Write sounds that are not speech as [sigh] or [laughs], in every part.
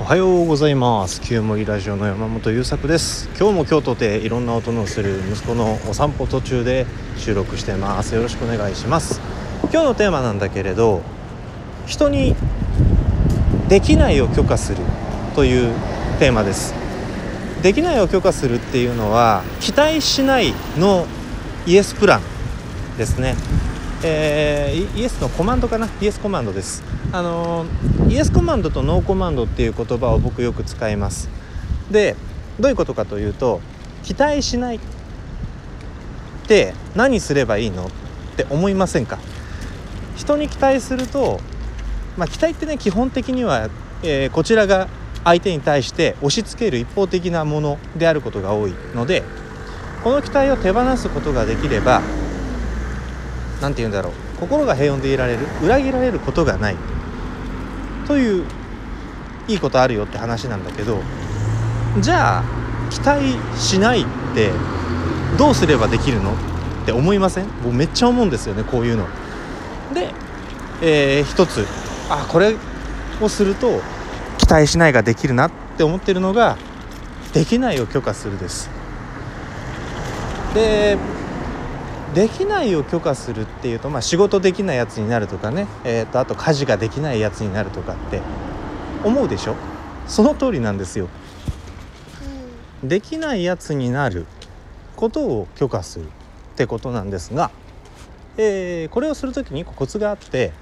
おはようございます。旧森ラジオの山本優作です。今日も京都でいろんな音のする息子のお散歩途中で収録してます。よろしくお願いします。今日のテーマなんだけれど人にできないを許可するというテーマです。できないを許可するっていうのは期待しないのイエスプランですね。えー、イエスのコマンドかな？イエスコマンドです。あのイエスコマンドとノーコマンドっていう言葉を僕よく使います。でどういうことかというと期待しないって何すればいいの？って思いませんか？人に期待するとまあ期待ってね基本的には、えー、こちらが相手に対して押し付ける一方的なものであることが多いのでこの期待を手放すことができれば何て言うんだろう心が平穏でいられる裏切られることがないといういいことあるよって話なんだけどじゃあ期待しないってどうすればできるの？って思いません？僕めっちゃ思うんですよねこういうの。で、えー、一つあこれをすると期待しないができるなって思ってるのができないを許可するです。でできないを許可するっていうと、まあ、仕事できないやつになるとかね、えーと、あと家事ができないやつになるとかって思うでしょ？その通りなんですよ。できないやつになることを許可するってことなんですが、えー、これをする時にコツがあって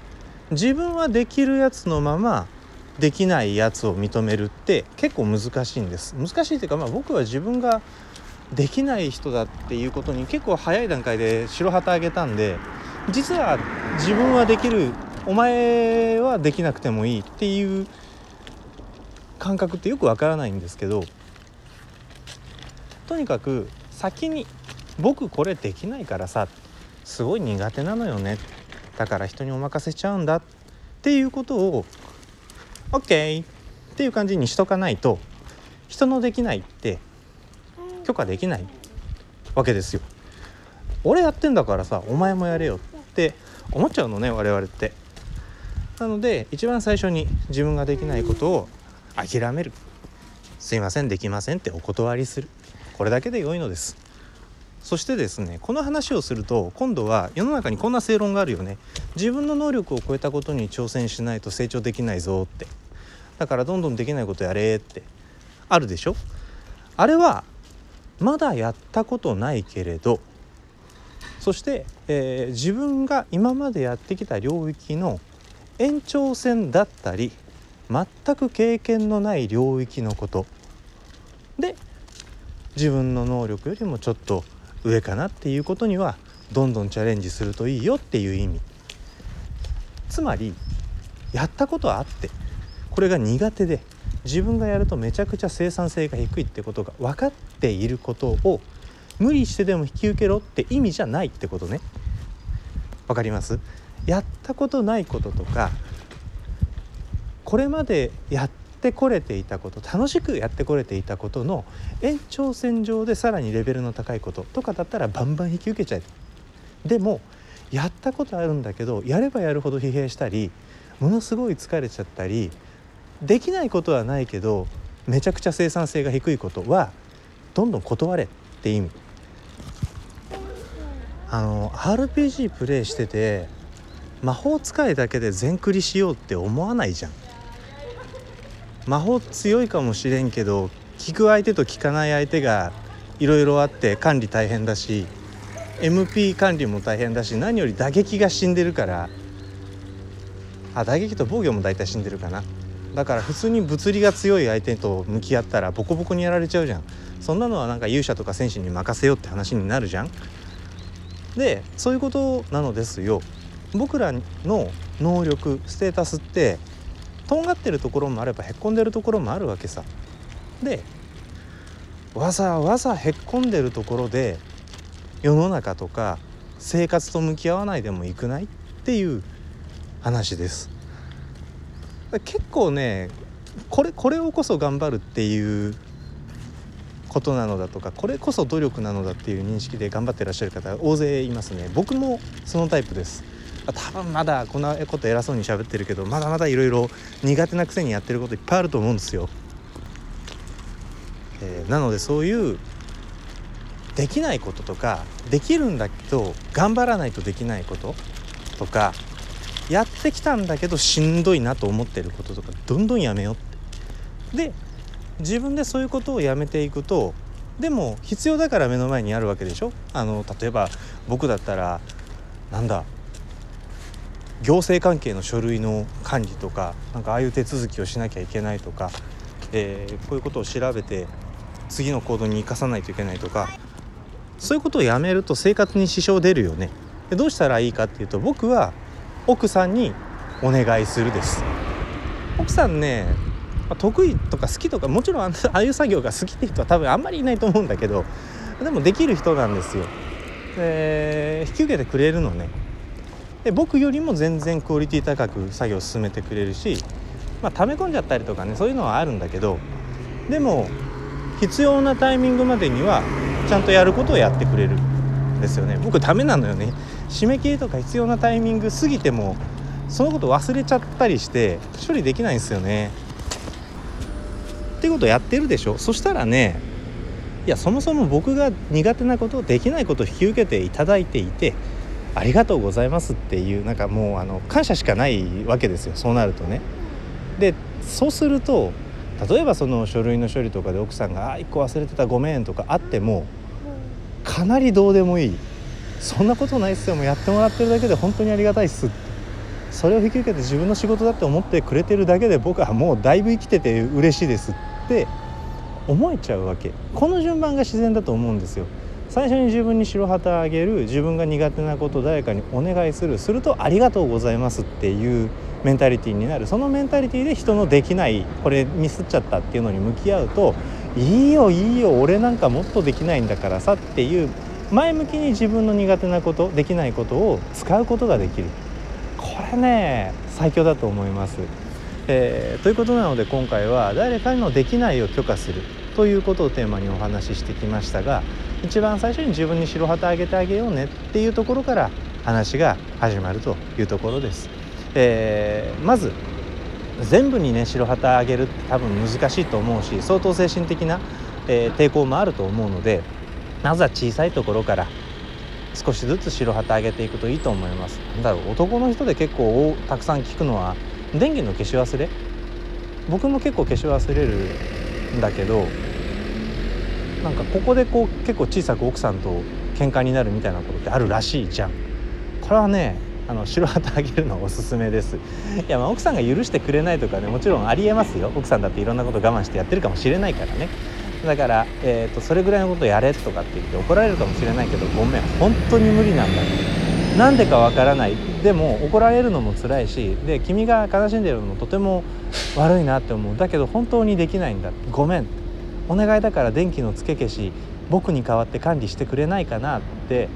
自分はできるやつのままできないやつを認めるって結構難しいんです。難しいっていうか、まあ、僕は自分ができない人だっていうことに結構早い段階で白旗あげたんで実は自分はできるお前はできなくてもいいっていう感覚ってよくわからないんですけどとにかく先に「僕これできないからさすごい苦手なのよね。だから人にお任せしちゃうんだ」っていうことを OK っていう感じにしとかないと人のできないって許可できないわけですよ。俺やってんだからさお前もやれよって思っちゃうのね我々って。なので一番最初に自分ができないことを諦める。すいませんできませんってお断りする。これだけで良いのです。そしてですねこの話をすると今度は世の中にこんな正論があるよね。自分の能力を超えたことに挑戦しないと成長できないぞって。だからどんどんできないことやれって。あるでしょ？あれはまだやったことないけれどそして、えー、自分が今までやってきた領域の延長線だったり全く経験のない領域のこと。で自分の能力よりもちょっと上かなっていうことにはどんどんチャレンジするといいよっていう意味。つまりやったことはあってこれが苦手で自分がやるとめちゃくちゃ生産性が低いってことが分かっていることを無理してでも引き受けろって意味じゃないってことね。分かります？やったことないこととかこれまでやってこれていたこと楽しくやってこれていたことの延長線上でさらにレベルの高いこととかだったらバンバン引き受けちゃえ。でもやったことあるんだけどやればやるほど疲弊したりものすごい疲れちゃったりできないことはないけどめちゃくちゃ生産性が低いことはどんどん断れって意味。あの RPG プレイしてて魔法使いだけで全クリしようって思わないじゃん。魔法強いかもしれんけど聞く相手と聞かない相手がいろいろあって管理大変だし MP 管理も大変だし何より打撃が死んでるから。あ打撃と防御も大体死んでるかな。だから普通に物理が強い相手と向き合ったらボコボコにやられちゃうじゃん。そんなのはなんか勇者とか戦士に任せようって話になるじゃん。でそういうことなのですよ。僕らの能力ステータスってとんがってるところもあればへっこんでるところもあるわけさ。でわざわざへっこんでるところで世の中とか生活と向き合わないでもいくないっていう話です。結構ねこれこれをこそ頑張るっていうことなのだとかこれこそ努力なのだっていう認識で頑張ってらっしゃる方大勢いますね僕もそのタイプです多分まだこんなこと偉そうに喋ってるけどまだまだいろいろ苦手なくせにやってることいっぱいあると思うんですよ。えー、なのでそういうできないこととかできるんだけど頑張らないとできないこととかやってきたんだけどしんどいなと思ってることとかどんどんやめようって。で自分でそういうことをやめていくとでも必要だから目の前にあるわけでしょ？あの例えば僕だったらなんだ行政関係の書類の管理とかなんかああいう手続きをしなきゃいけないとか、えー、こういうことを調べて次の行動に生かさないといけないとかそういうことをやめると生活に支障出るよね。どうしたらいいかっていうと僕は奥さんにお願いするです奥さんね得意とか好きとかもちろん [laughs] ああいう作業が好きって人は多分あんまりいないと思うんだけどでもできる人なんですよ。で引き受けてくれるのね。で僕よりも全然クオリティ高く作業を進めてくれるし、まあ、溜め込んじゃったりとかねそういうのはあるんだけどでも必要なタイミングまでにはちゃんとやることをやってくれるですよね。僕ダメなのよね。締め切りとか必要なタイミング過ぎてもそのこと忘れちゃったりして処理できないんですよね。ってことやってるでしょ。そしたらねいやそもそも僕が苦手なことできないことを引き受けていただいていてありがとうございますっていうなんかもうあの感謝しかないわけですよ。そうなるとね。でそうすると例えばその書類の処理とかで奥さんが「あ1個忘れてたごめん」とかあってもかなりどうでもいい。そんなことないっすよ。もうやってもらってるだけで本当にありがたいっす。それを引き受けて自分の仕事だって思ってくれてるだけで僕はもうだいぶ生きてて嬉しいですって思えちゃうわけ。この順番が自然だと思うんですよ。最初に自分に白旗をあげる自分が苦手なことを誰かにお願いするするとありがとうございますっていうメンタリティーになる。そのメンタリティーで人のできないこれミスっちゃったっていうのに向き合うといいよいいよ俺なんかもっとできないんだからさっていう前向きに自分の苦手なことできないことを使うことができるこれね最強だと思います。えー、ということなので今回は誰かのできないを許可するということをテーマにお話ししてきましたが一番最初に自分に白旗あげてあげようねっていうところから話が始まるというところです。えー、まず全部にね白旗あげるって多分難しいと思うし相当精神的な、えー、抵抗もあると思うのでまずは小さいところから少しずつ白旗あげていくといいと思います。なんだろう男の人で結構たくさん聞くのは電源の消し忘れ？僕も結構消し忘れるんだけどなんかここでこう結構小さく奥さんと喧嘩になるみたいなことってあるらしいじゃん。これはねあの白旗あげるのおすすめです。いやまあ奥さんが許してくれないとかねもちろんありえますよ。奥さんだっていろんなこと我慢してやってるかもしれないからね。だから、えーと、それぐらいのことやれとかって言って怒られるかもしれないけどごめん本当に無理なんだなんでかわからない。でも怒られるのも辛いしで君が悲しんでるのもとても悪いなって思う。だけど本当にできないんだ。ごめん。お願いだから電気のつけ消し僕に代わって管理してくれないかなって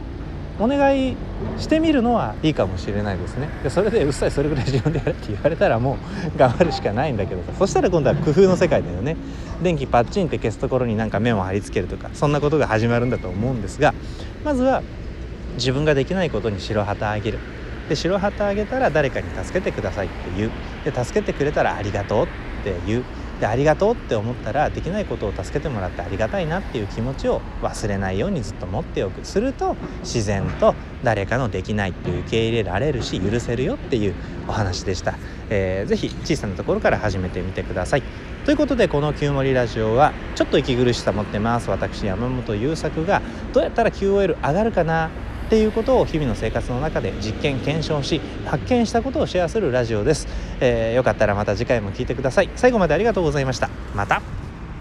お願いしてみるのはいいかもしれないですね。でそれでうっさいそれぐらい自分でやれって言われたらもう [laughs] 頑張るしかないんだけどさ。そしたら今度は工夫の世界だよね。電気パッチンって消すところになんかメモ貼り付けるとかそんなことが始まるんだと思うんですがまずは自分ができないことに白旗あげる。で白旗あげたら誰かに助けてくださいって言う。で助けてくれたらありがとうって言う。でありがとうって思ったらできないことを助けてもらってありがたいなっていう気持ちを忘れないようにずっと持っておく。すると自然と誰かのできないっていう受け入れられるし許せるよっていうお話でした、えー、ぜひ小さなところから始めてみてください。ということでこの「旧森ラジオ」はちょっと息苦しさ持ってます。私山本優作がどうやったら QOL 上がるかな？っていうことを日々の生活の中で実験検証し発見したことをシェアするラジオです、えー、よかったらまた次回も聞いてください。最後までありがとうございました。また。